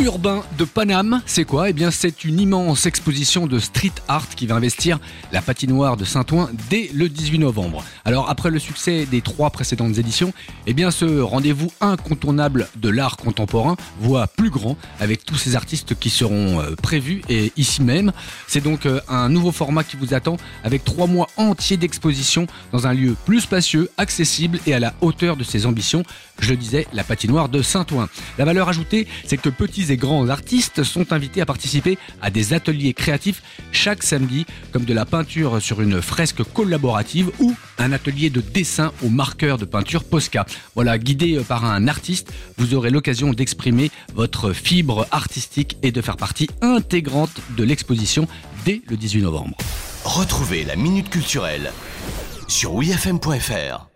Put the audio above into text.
Urbain de Paname, c'est quoi? Eh bien, c'est une immense exposition de street art qui va investir la patinoire de Saint-Ouen dès le 18 novembre. Alors, après le succès des trois précédentes éditions, eh bien, ce rendez-vous incontournable de l'art contemporain voit plus grand avec tous ces artistes qui seront euh, prévus et ici même. C'est donc euh, un nouveau format qui vous attend avec trois mois entiers d'exposition dans un lieu plus spacieux, accessible et à la hauteur de ses ambitions. Je le disais, la patinoire de Saint-Ouen. La valeur ajoutée, c'est que petits et grands artistes sont invités à participer à des ateliers créatifs chaque samedi, comme de la peinture sur une fresque collaborative ou un atelier de dessin au marqueur de peinture Posca. Voilà, guidé par un artiste, vous aurez l'occasion d'exprimer votre fibre artistique et de faire partie intégrante de l'exposition dès le 18 novembre. Retrouvez la minute culturelle sur wifm.fr.